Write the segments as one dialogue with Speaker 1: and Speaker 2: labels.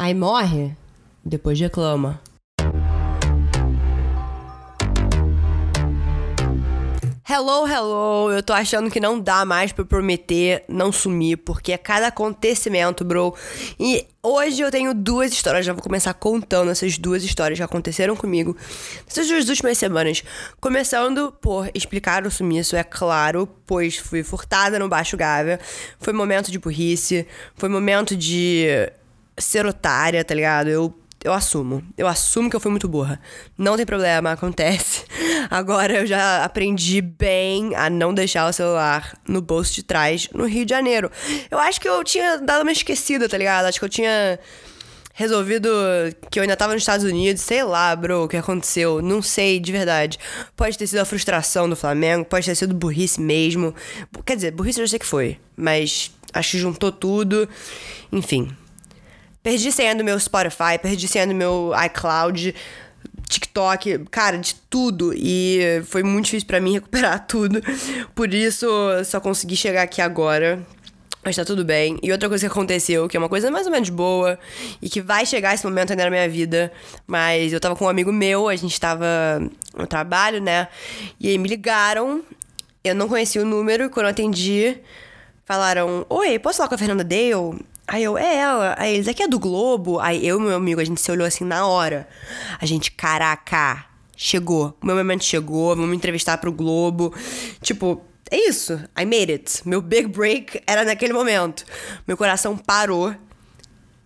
Speaker 1: Aí morre, depois reclama. Hello, hello! Eu tô achando que não dá mais pra prometer não sumir, porque é cada acontecimento, bro. E hoje eu tenho duas histórias, já vou começar contando essas duas histórias que aconteceram comigo nessas duas últimas semanas. Começando por explicar o sumiço, é claro, pois fui furtada no Baixo Gávea. Foi momento de burrice, foi momento de ser otária, tá ligado? Eu eu assumo. Eu assumo que eu fui muito burra. Não tem problema, acontece. Agora eu já aprendi bem a não deixar o celular no bolso de trás no Rio de Janeiro. Eu acho que eu tinha dado uma esquecida, tá ligado? Acho que eu tinha resolvido que eu ainda tava nos Estados Unidos, sei lá, bro, o que aconteceu, não sei de verdade. Pode ter sido a frustração do Flamengo, pode ter sido burrice mesmo. Quer dizer, burrice eu já sei que foi, mas acho que juntou tudo. Enfim, Perdi senha do meu Spotify, perdi senha do meu iCloud, TikTok, cara, de tudo. E foi muito difícil para mim recuperar tudo. Por isso, só consegui chegar aqui agora. Mas tá tudo bem. E outra coisa que aconteceu, que é uma coisa mais ou menos boa, e que vai chegar esse momento ainda na minha vida. Mas eu tava com um amigo meu, a gente tava no trabalho, né? E aí me ligaram. Eu não conhecia o número, e quando eu atendi, falaram: Oi, posso falar com a Fernanda Dale? Aí eu, é ela. Aí eles, aqui é do Globo. Aí eu e meu amigo, a gente se olhou assim na hora. A gente, caraca, chegou. O meu momento chegou, vamos me entrevistar pro Globo. Tipo, é isso. I made it. Meu big break era naquele momento. Meu coração parou.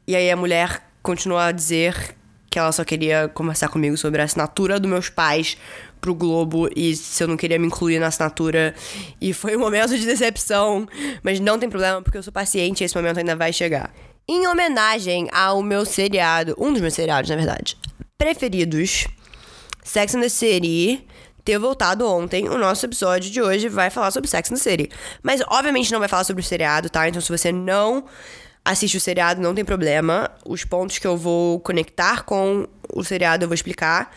Speaker 1: E aí a mulher continuou a dizer que ela só queria conversar comigo sobre a assinatura dos meus pais pro Globo e se eu não queria me incluir na assinatura. E foi um momento de decepção, mas não tem problema porque eu sou paciente e esse momento ainda vai chegar. Em homenagem ao meu seriado, um dos meus seriados, na verdade, preferidos, Sex and the City, ter voltado ontem, o nosso episódio de hoje vai falar sobre Sex and the City. Mas obviamente não vai falar sobre o seriado, tá? Então se você não assiste o seriado, não tem problema. Os pontos que eu vou conectar com o seriado eu vou explicar.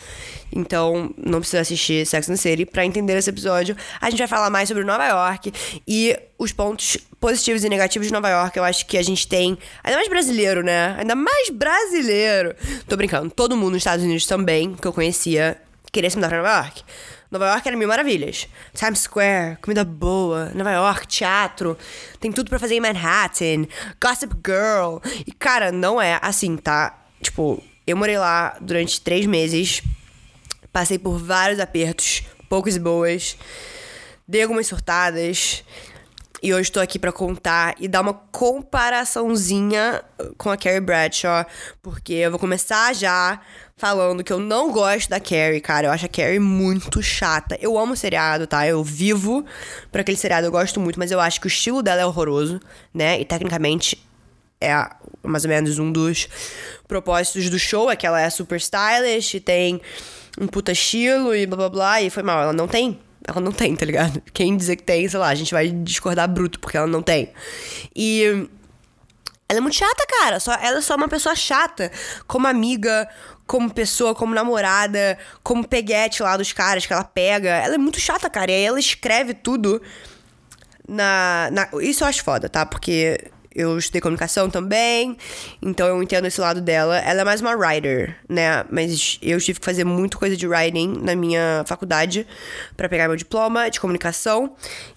Speaker 1: Então, não precisa assistir Sex and the City pra entender esse episódio. A gente vai falar mais sobre Nova York e os pontos positivos e negativos de Nova York. Eu acho que a gente tem. Ainda mais brasileiro, né? Ainda mais brasileiro. Tô brincando. Todo mundo nos Estados Unidos também, que eu conhecia, queria se mudar pra Nova York. Nova York era mil maravilhas. Times Square, comida boa, Nova York, teatro, tem tudo para fazer em Manhattan, Gossip Girl. E cara, não é assim, tá? Tipo, eu morei lá durante três meses, passei por vários apertos, poucos e boas, dei algumas surtadas. E hoje estou aqui para contar e dar uma comparaçãozinha com a Carrie Bradshaw, porque eu vou começar já falando que eu não gosto da Carrie, cara. Eu acho a Carrie muito chata. Eu amo seriado, tá? Eu vivo por aquele seriado, eu gosto muito, mas eu acho que o estilo dela é horroroso, né? E tecnicamente é mais ou menos um dos propósitos do show, é que ela é super stylish tem um puta estilo e blá blá blá, e foi mal. Ela não tem ela não tem, tá ligado? Quem dizer que tem, sei lá, a gente vai discordar bruto, porque ela não tem. E. Ela é muito chata, cara. Só, ela é só uma pessoa chata. Como amiga, como pessoa, como namorada, como peguete lá dos caras que ela pega. Ela é muito chata, cara. E aí ela escreve tudo na, na. Isso eu acho foda, tá? Porque eu estudei comunicação também, então eu entendo esse lado dela. Ela é mais uma writer, né? Mas eu tive que fazer muito coisa de writing na minha faculdade para pegar meu diploma de comunicação.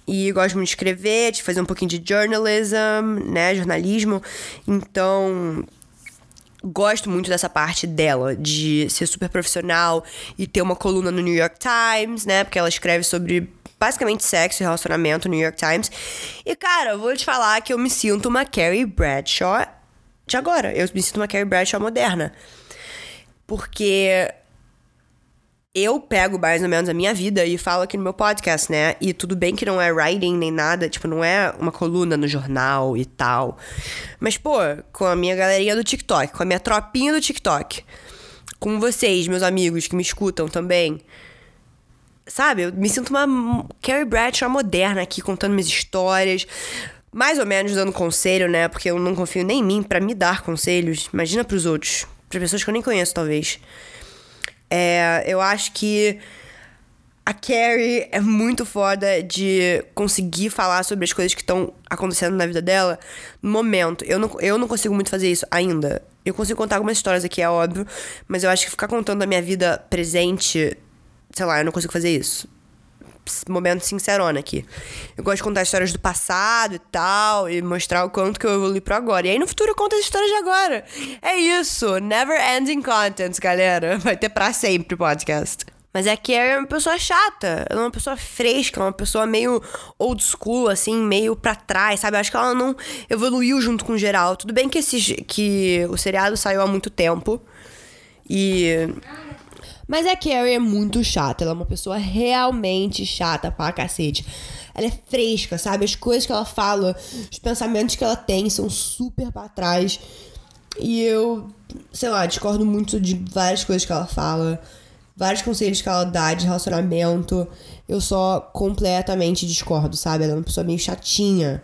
Speaker 1: E gosto muito de escrever, de fazer um pouquinho de journalism, né? Jornalismo. Então, gosto muito dessa parte dela, de ser super profissional e ter uma coluna no New York Times, né? Porque ela escreve sobre basicamente sexo e relacionamento no New York Times. E, cara, vou te falar que eu me sinto uma Carrie Bradshaw de agora. Eu me sinto uma Carrie Bradshaw moderna. Porque eu pego mais ou menos a minha vida e falo aqui no meu podcast, né? E tudo bem que não é writing nem nada, tipo, não é uma coluna no jornal e tal. Mas, pô, com a minha galerinha do TikTok, com a minha tropinha do TikTok, com vocês, meus amigos que me escutam também, Sabe? Eu me sinto uma Carrie Bradshaw moderna aqui, contando minhas histórias. Mais ou menos dando conselho, né? Porque eu não confio nem em mim para me dar conselhos. Imagina pros outros. Pra pessoas que eu nem conheço, talvez. É, eu acho que a Carrie é muito foda de conseguir falar sobre as coisas que estão acontecendo na vida dela no momento. Eu não, eu não consigo muito fazer isso ainda. Eu consigo contar algumas histórias aqui, é óbvio, mas eu acho que ficar contando a minha vida presente, sei lá, eu não consigo fazer isso. Momento sincerona aqui. Eu gosto de contar histórias do passado e tal, e mostrar o quanto que eu evolui pro agora. E aí no futuro eu conto as histórias de agora. É isso. Never ending content, galera. Vai ter pra sempre podcast. Mas é que é uma pessoa chata, ela é uma pessoa fresca, uma pessoa meio old school, assim, meio pra trás, sabe? Eu acho que ela não evoluiu junto com o geral. Tudo bem que, esse, que o seriado saiu há muito tempo. E. Mas a Carrie é muito chata, ela é uma pessoa realmente chata pra cacete. Ela é fresca, sabe? As coisas que ela fala, os pensamentos que ela tem são super pra trás. E eu, sei lá, discordo muito de várias coisas que ela fala vários conselhos que ela dá de relacionamento, eu só completamente discordo, sabe? Ela é uma pessoa meio chatinha,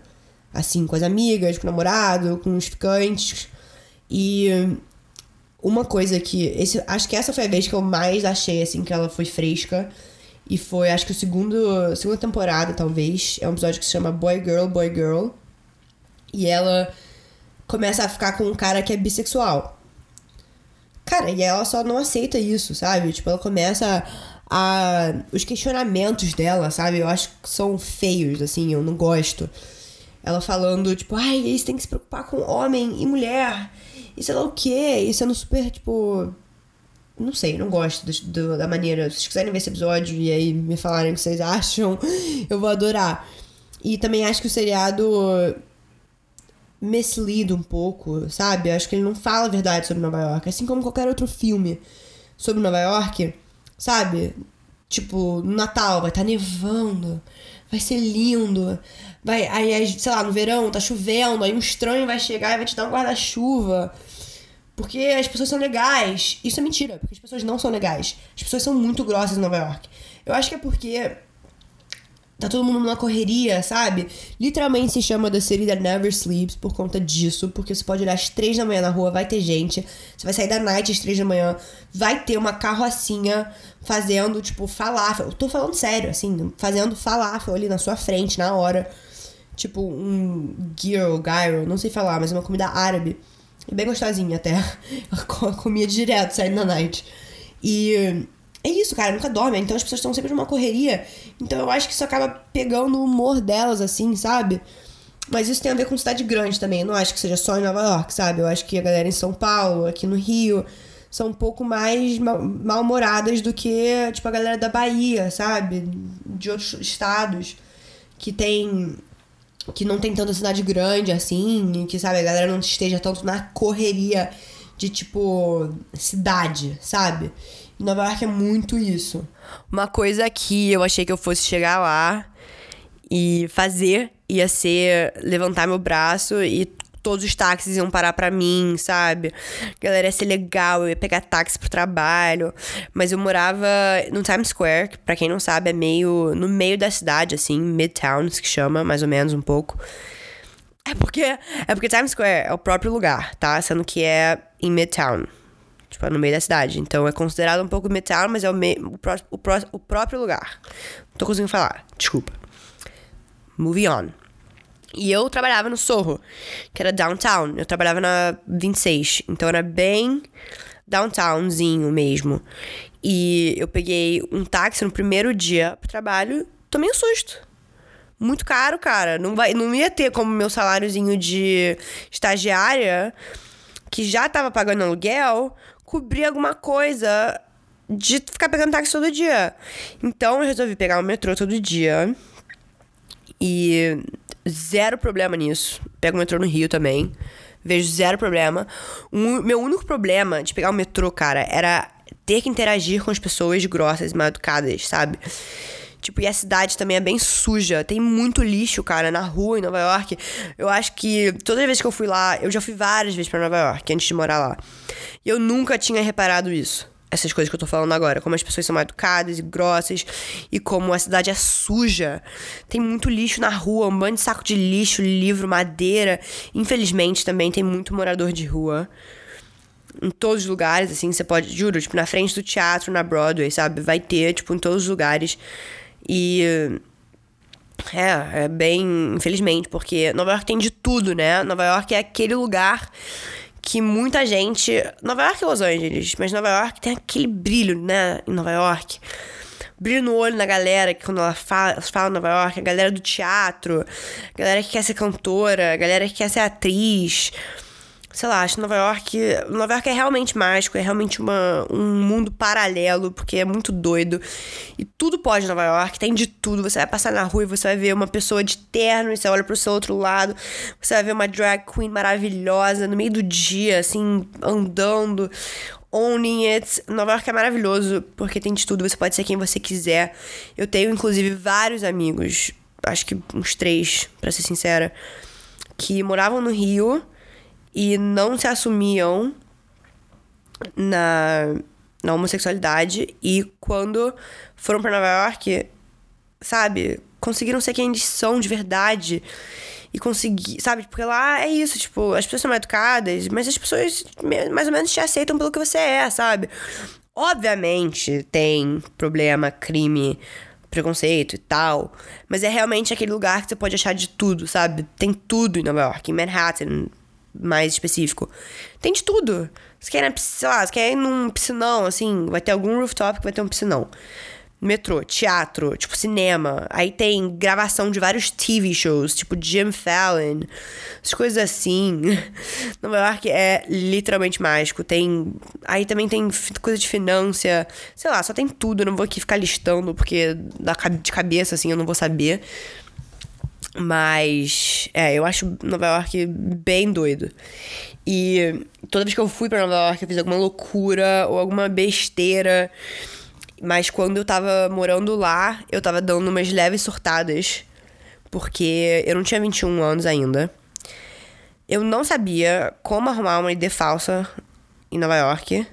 Speaker 1: assim, com as amigas, com o namorado, com os ficantes. E uma coisa que. Esse, acho que essa foi a vez que eu mais achei, assim, que ela foi fresca. E foi, acho que o segundo. Segunda temporada, talvez. É um episódio que se chama Boy Girl, Boy Girl. E ela começa a ficar com um cara que é bissexual. Cara, e ela só não aceita isso, sabe? Tipo, ela começa a. Os questionamentos dela, sabe? Eu acho que são feios, assim, eu não gosto. Ela falando, tipo, ai, eles têm que se preocupar com homem e mulher. E sei lá o quê. E sendo super, tipo. Não sei, não gosto do, do, da maneira. Se vocês quiserem ver esse episódio e aí me falarem o que vocês acham, eu vou adorar. E também acho que o seriado mislido um pouco, sabe? Acho que ele não fala a verdade sobre Nova York. Assim como qualquer outro filme sobre Nova York, sabe? Tipo, no Natal vai estar tá nevando, vai ser lindo. Vai, aí, sei lá, no verão tá chovendo, aí um estranho vai chegar e vai te dar um guarda-chuva. Porque as pessoas são legais. Isso é mentira, porque as pessoas não são legais. As pessoas são muito grossas em Nova York. Eu acho que é porque Tá todo mundo numa correria, sabe? Literalmente se chama The City That Never Sleeps por conta disso. Porque você pode olhar às três da manhã na rua, vai ter gente. Você vai sair da night às três da manhã, vai ter uma carrocinha fazendo, tipo, falafel. Tô falando sério, assim, fazendo falafel ali na sua frente, na hora. Tipo, um gyro, gyro, não sei falar, mas é uma comida árabe. E bem gostosinha até. Eu comia direto saindo da night. E é isso, cara, nunca dorme. Então as pessoas estão sempre numa correria. Então eu acho que isso acaba pegando o humor delas, assim, sabe? Mas isso tem a ver com cidade grande também. Eu não acho que seja só em Nova York, sabe? Eu acho que a galera em São Paulo, aqui no Rio, são um pouco mais mal-humoradas do que, tipo, a galera da Bahia, sabe? De outros estados que tem. que não tem tanta cidade grande assim, que, sabe, a galera não esteja tanto na correria de, tipo, cidade, sabe? Nova York é muito isso. Uma coisa que eu achei que eu fosse chegar lá e fazer ia ser levantar meu braço e todos os táxis iam parar pra mim, sabe? Galera, ia ser legal, eu ia pegar táxi pro trabalho. Mas eu morava no Times Square, que pra quem não sabe é meio no meio da cidade, assim, Midtown, que chama, mais ou menos um pouco. É porque, é porque Times Square é o próprio lugar, tá? Sendo que é em Midtown. Tipo, no meio da cidade. Então é considerado um pouco metal, mas é o, me, o, pró, o, pró, o próprio lugar. Não tô conseguindo falar, desculpa. Moving on. E eu trabalhava no Sorro, que era downtown. Eu trabalhava na 26. Então era bem downtownzinho mesmo. E eu peguei um táxi no primeiro dia pro trabalho, tomei um susto. Muito caro, cara. Não, vai, não ia ter como meu saláriozinho de estagiária, que já tava pagando aluguel, cobrir alguma coisa de ficar pegando táxi todo dia. Então eu resolvi pegar o metrô todo dia. E zero problema nisso. Pego o metrô no Rio também. Vejo zero problema. Um, meu único problema de pegar o metrô, cara, era ter que interagir com as pessoas grossas e mal educadas, sabe? Tipo, e a cidade também é bem suja. Tem muito lixo, cara, na rua em Nova York. Eu acho que todas as vezes que eu fui lá, eu já fui várias vezes para Nova York antes de morar lá. E eu nunca tinha reparado isso. Essas coisas que eu tô falando agora. Como as pessoas são mal educadas e grossas. E como a cidade é suja. Tem muito lixo na rua, um bando de saco de lixo, livro, madeira. Infelizmente também tem muito morador de rua. em todos os lugares, assim, você pode, juro, tipo, na frente do teatro, na Broadway, sabe? Vai ter, tipo, em todos os lugares. E. É, é bem, infelizmente, porque Nova York tem de tudo, né? Nova York é aquele lugar que muita gente. Nova York e Los Angeles, mas Nova York tem aquele brilho, né? Em Nova York. Brilho no olho na galera, que quando ela fala, falam Nova York, a galera do teatro, a galera que quer ser cantora, a galera que quer ser atriz sei lá, acho Nova York. Nova York é realmente mágico, é realmente uma, um mundo paralelo, porque é muito doido. E tudo pode em Nova York, tem de tudo. Você vai passar na rua e você vai ver uma pessoa de terno, e você olha pro seu outro lado, você vai ver uma drag queen maravilhosa no meio do dia, assim, andando. Owning it. Nova York é maravilhoso porque tem de tudo, você pode ser quem você quiser. Eu tenho, inclusive, vários amigos, acho que uns três, para ser sincera, que moravam no Rio e não se assumiam na, na homossexualidade e quando foram para Nova York, sabe, conseguiram ser quem eles são de verdade e conseguir, sabe, porque lá é isso, tipo, as pessoas são mais educadas, mas as pessoas mais ou menos te aceitam pelo que você é, sabe? Obviamente tem problema, crime, preconceito e tal, mas é realmente aquele lugar que você pode achar de tudo, sabe? Tem tudo em Nova York, em Manhattan, mais específico. Tem de tudo. Você quer sei lá, você quer ir num piscinão, assim, vai ter algum rooftop que vai ter um piscinão. Metrô, teatro, tipo cinema. Aí tem gravação de vários TV shows, tipo Jim Fallon, as coisas assim. Nova York é literalmente mágico. Tem. Aí também tem coisa de finança. Sei lá, só tem tudo. Eu não vou aqui ficar listando, porque de cabeça, assim, eu não vou saber. Mas, é, eu acho Nova York bem doido. E toda vez que eu fui para Nova York, eu fiz alguma loucura ou alguma besteira. Mas quando eu tava morando lá, eu tava dando umas leves surtadas. Porque eu não tinha 21 anos ainda. Eu não sabia como arrumar uma ID falsa em Nova York.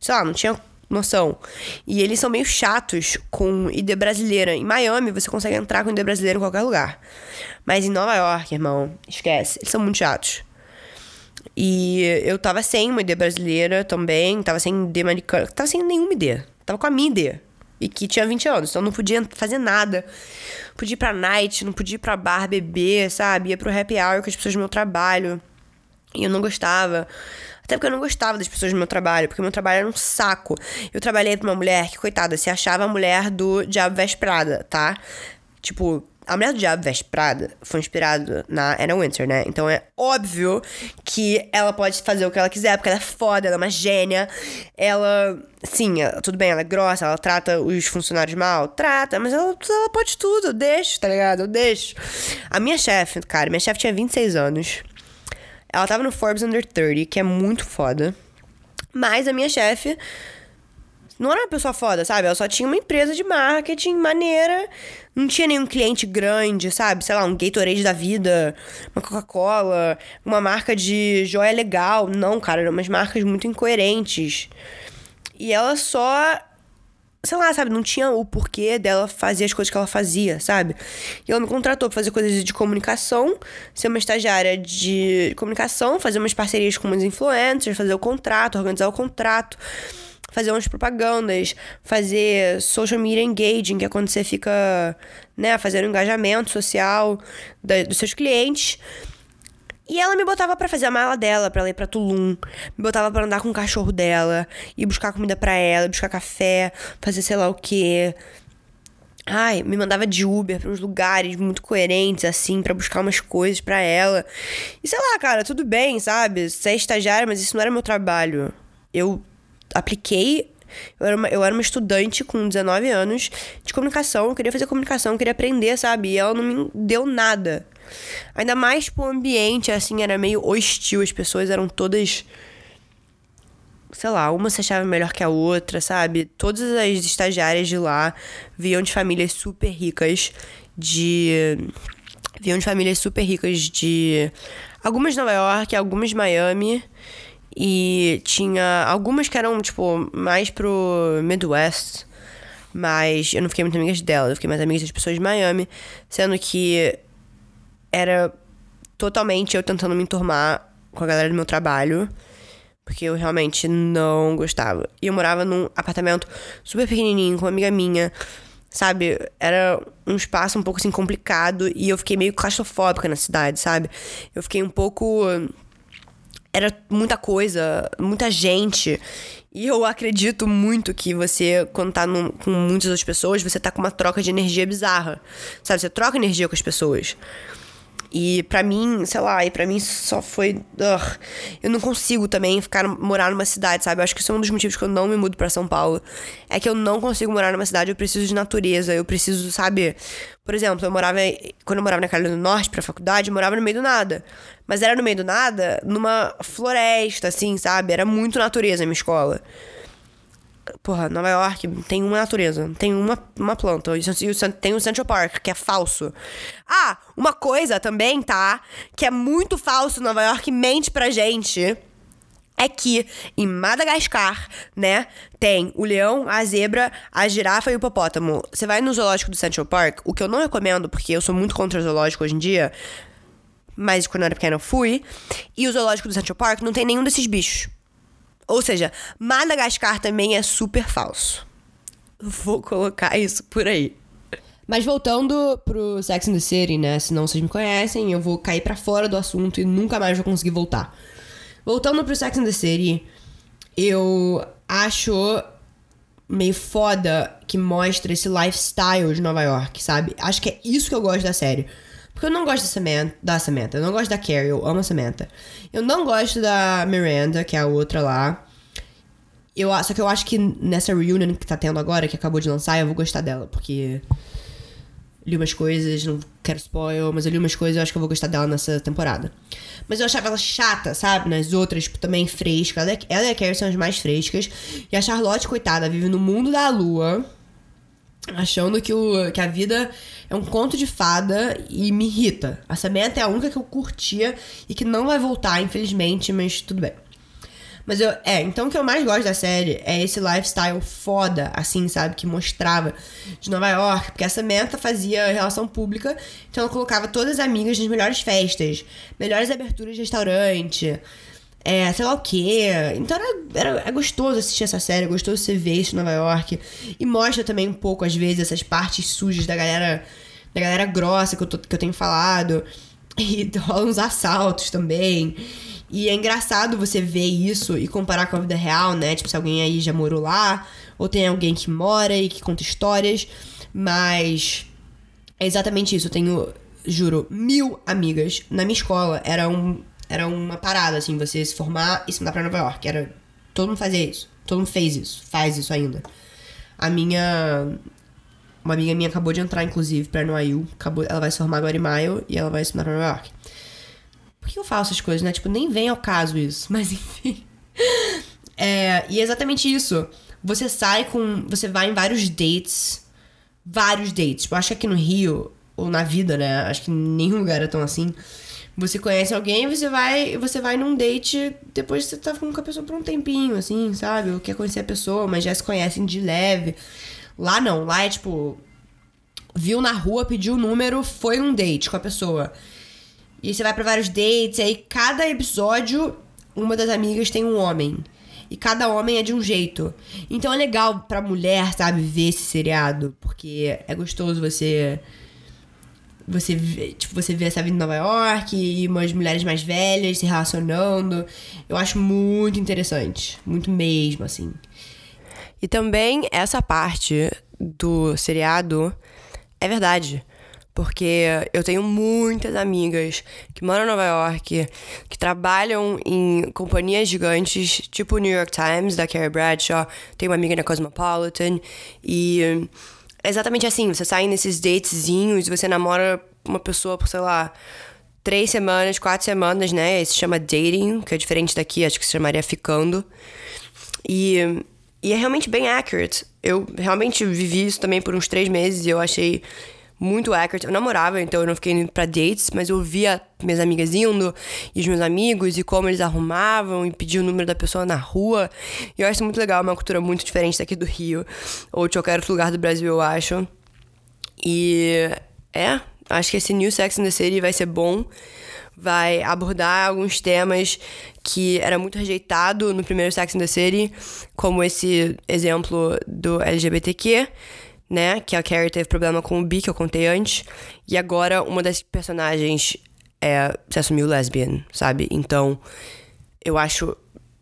Speaker 1: Sei lá, não tinha noção. E eles são meio chatos com ID brasileira. Em Miami, você consegue entrar com ID brasileira em qualquer lugar. Mas em Nova York, irmão, esquece. Eles são muito chatos. E eu tava sem uma ID brasileira também, tava sem ID americana, tava sem nenhuma ID. Tava com a minha ID. E que tinha 20 anos, então não podia fazer nada. Podia ir pra night, não podia ir pra bar beber, sabe? Ia pro happy hour com as pessoas do meu trabalho. E eu não gostava. Até porque eu não gostava das pessoas do meu trabalho, porque meu trabalho era um saco. Eu trabalhei pra uma mulher que, coitada, se achava a mulher do Diabo Vesprada, tá? Tipo, a Mulher do Diabo Veste Prada foi inspirado na Anna Winter, né? Então é óbvio que ela pode fazer o que ela quiser, porque ela é foda, ela é uma gênia. Ela, sim, tudo bem, ela é grossa, ela trata os funcionários mal, trata, mas ela, ela pode tudo, eu deixo, tá ligado? Eu deixo. A minha chefe, cara, minha chefe tinha 26 anos. Ela tava no Forbes Under 30, que é muito foda. Mas a minha chefe não era uma pessoa foda, sabe? Ela só tinha uma empresa de marketing maneira. Não tinha nenhum cliente grande, sabe? Sei lá, um Gatorade da vida, uma Coca-Cola, uma marca de joia legal. Não, cara, eram umas marcas muito incoerentes. E ela só sei lá, sabe, não tinha o porquê dela fazer as coisas que ela fazia, sabe? E ela me contratou pra fazer coisas de comunicação, ser uma estagiária de comunicação, fazer umas parcerias com umas influencers, fazer o contrato, organizar o contrato, fazer umas propagandas, fazer social media engaging, que é quando você fica, né, fazendo engajamento social da, dos seus clientes. E ela me botava para fazer a mala dela, para ir pra Tulum. Me botava para andar com o cachorro dela, ir buscar comida para ela, buscar café, fazer sei lá o quê. Ai, me mandava de Uber para uns lugares muito coerentes, assim, para buscar umas coisas para ela. E sei lá, cara, tudo bem, sabe? Você é estagiária, mas isso não era meu trabalho. Eu apliquei. Eu era, uma, eu era uma estudante com 19 anos de comunicação, eu queria fazer comunicação, eu queria aprender, sabe? E ela não me deu nada. Ainda mais, tipo, o ambiente, assim, era meio hostil. As pessoas eram todas. Sei lá, uma se achava melhor que a outra, sabe? Todas as estagiárias de lá vinham de famílias super ricas, de. Vinham de famílias super ricas de. Algumas de Nova York, algumas de Miami. E tinha algumas que eram, tipo, mais pro Midwest. Mas eu não fiquei muito amigas delas, eu fiquei mais amigas das pessoas de Miami. Sendo que era totalmente eu tentando me enturmar com a galera do meu trabalho. Porque eu realmente não gostava. E eu morava num apartamento super pequenininho com uma amiga minha. Sabe? Era um espaço um pouco assim complicado e eu fiquei meio claustrofóbica na cidade, sabe? Eu fiquei um pouco. Era muita coisa, muita gente. E eu acredito muito que você, quando tá num, com muitas outras pessoas, você tá com uma troca de energia bizarra. Sabe? Você troca energia com as pessoas. E para mim, sei lá, e para mim só foi. Ugh. Eu não consigo também ficar morar numa cidade, sabe? Eu acho que isso é um dos motivos que eu não me mudo para São Paulo. É que eu não consigo morar numa cidade, eu preciso de natureza, eu preciso, sabe? Por exemplo, eu morava. Quando eu morava na Carolina do Norte pra faculdade, eu morava no meio do nada. Mas era no meio do nada, numa floresta, assim, sabe? Era muito natureza a minha escola. Porra, Nova York tem uma natureza, tem uma, uma planta. E tem o Central Park, que é falso. Ah, uma coisa também, tá? Que é muito falso, Nova York mente pra gente. É que em Madagascar, né, tem o leão, a zebra, a girafa e o hipopótamo. Você vai no zoológico do Central Park, o que eu não recomendo, porque eu sou muito contra o zoológico hoje em dia, mas quando eu era pequena eu fui, e o zoológico do Central Park não tem nenhum desses bichos. Ou seja, Madagascar também é super falso. Vou colocar isso por aí. Mas voltando pro Sex and the City, né? Se não vocês me conhecem, eu vou cair para fora do assunto e nunca mais vou conseguir voltar. Voltando pro Sex and the City, eu acho meio foda que mostra esse lifestyle de Nova York, sabe? Acho que é isso que eu gosto da série. Porque eu não gosto da Samantha, da Samantha, eu não gosto da Carrie, eu amo a Samantha. Eu não gosto da Miranda, que é a outra lá. Eu, só que eu acho que nessa reunion que tá tendo agora, que acabou de lançar, eu vou gostar dela, porque li umas coisas, não quero spoiler, mas eu li umas coisas eu acho que eu vou gostar dela nessa temporada. Mas eu achava ela chata, sabe? Nas outras, tipo, também fresca. Ela, ela e a Carrie são as mais frescas. E a Charlotte, coitada, vive no mundo da lua achando que, o, que a vida é um conto de fada e me irrita. A Samantha é a única que eu curtia e que não vai voltar, infelizmente, mas tudo bem. Mas eu, é, então o que eu mais gosto da série é esse lifestyle foda, assim, sabe? Que mostrava de Nova York, porque a Samantha fazia relação pública, então ela colocava todas as amigas nas melhores festas, melhores aberturas de restaurante, é, sei lá o quê. Então era, era, é gostoso assistir essa série, é gostoso você ver isso em Nova York. E mostra também um pouco, às vezes, essas partes sujas da galera, da galera grossa que eu, tô, que eu tenho falado. E rola uns assaltos também. E é engraçado você ver isso e comparar com a vida real, né? Tipo, se alguém aí já morou lá, ou tem alguém que mora e que conta histórias. Mas é exatamente isso. Eu tenho, juro, mil amigas. Na minha escola era um era uma parada, assim, você se formar e se mudar pra Nova York. Era. Todo mundo fazia isso. Todo mundo fez isso. Faz isso ainda. A minha. Uma amiga minha acabou de entrar, inclusive, pra NYU. Acabou, ela vai se formar agora em maio e ela vai se mudar pra Nova York. Por que eu faço essas coisas, né? Tipo, nem vem ao caso isso. Mas enfim. É, e é exatamente isso. Você sai com. Você vai em vários dates. Vários dates. Tipo, acho que aqui no Rio, ou na vida, né? Acho que nenhum lugar é tão assim você conhece alguém, você vai, você vai num date, depois você tá ficando com a pessoa por um tempinho, assim, sabe? Quer conhecer a pessoa, mas já se conhecem de leve. Lá não, lá é tipo. Viu na rua, pediu o número, foi um date com a pessoa. E você vai para vários dates, e aí cada episódio, uma das amigas tem um homem. E cada homem é de um jeito. Então é legal pra mulher, sabe, ver esse seriado. Porque é gostoso você você vê, tipo, você vê essa vida em Nova York e umas mulheres mais velhas se relacionando. Eu acho muito interessante. Muito mesmo, assim. E também essa parte do seriado é verdade. Porque eu tenho muitas amigas que moram em Nova York, que trabalham em companhias gigantes, tipo o New York Times, da Carrie Bradshaw. Tenho uma amiga na Cosmopolitan. E é exatamente assim, você sai nesses datezinhos você namora uma pessoa por, sei lá, três semanas, quatro semanas, né? Isso se chama dating, que é diferente daqui, acho que se chamaria ficando. E, e é realmente bem accurate. Eu realmente vivi isso também por uns três meses e eu achei muito accurate. Eu namorava, então eu não fiquei indo pra dates, mas eu via minhas amigas indo e os meus amigos e como eles arrumavam e pediam o número da pessoa na rua. E eu acho muito legal, é uma cultura muito diferente daqui do Rio ou de qualquer outro lugar do Brasil, eu acho. E é, Acho que esse New Sex and the City vai ser bom. Vai abordar alguns temas que era muito rejeitado no primeiro Sex and the City, como esse exemplo do LGBTQ, né? Que a Carrie teve problema com o bi, que eu contei antes. E agora uma das personagens é, se assumiu lesbian, sabe? Então, eu acho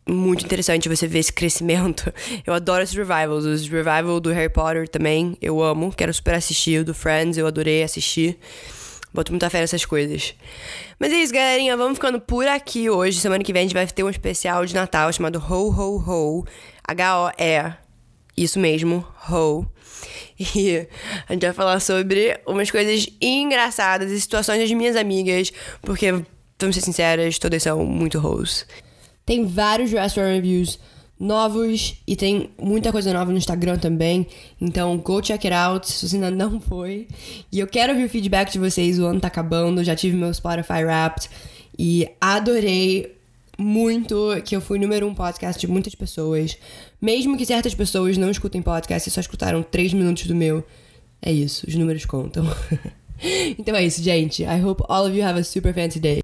Speaker 1: muito interessante você ver esse crescimento. Eu adoro esses revivals. Os revival do Harry Potter também, eu amo. Quero super assistir. O do Friends, eu adorei assistir. Boto muita fé nessas coisas. Mas é isso, galerinha. Vamos ficando por aqui hoje. Semana que vem a gente vai ter um especial de Natal chamado Ho Ho Ho. H-O-E. Isso mesmo, Ho. E a gente vai falar sobre umas coisas engraçadas e situações das minhas amigas. Porque, vamos ser sinceras, todas são muito hoes. Tem vários restaurant reviews novos e tem muita coisa nova no Instagram também. Então, go check it out se você ainda não foi. E eu quero ouvir o feedback de vocês. O ano tá acabando, já tive meu Spotify Wrapped e adorei muito que eu fui número um podcast de muitas pessoas. Mesmo que certas pessoas não escutem podcast e só escutaram três minutos do meu. É isso, os números contam. então é isso, gente. I hope all of you have a super fancy day.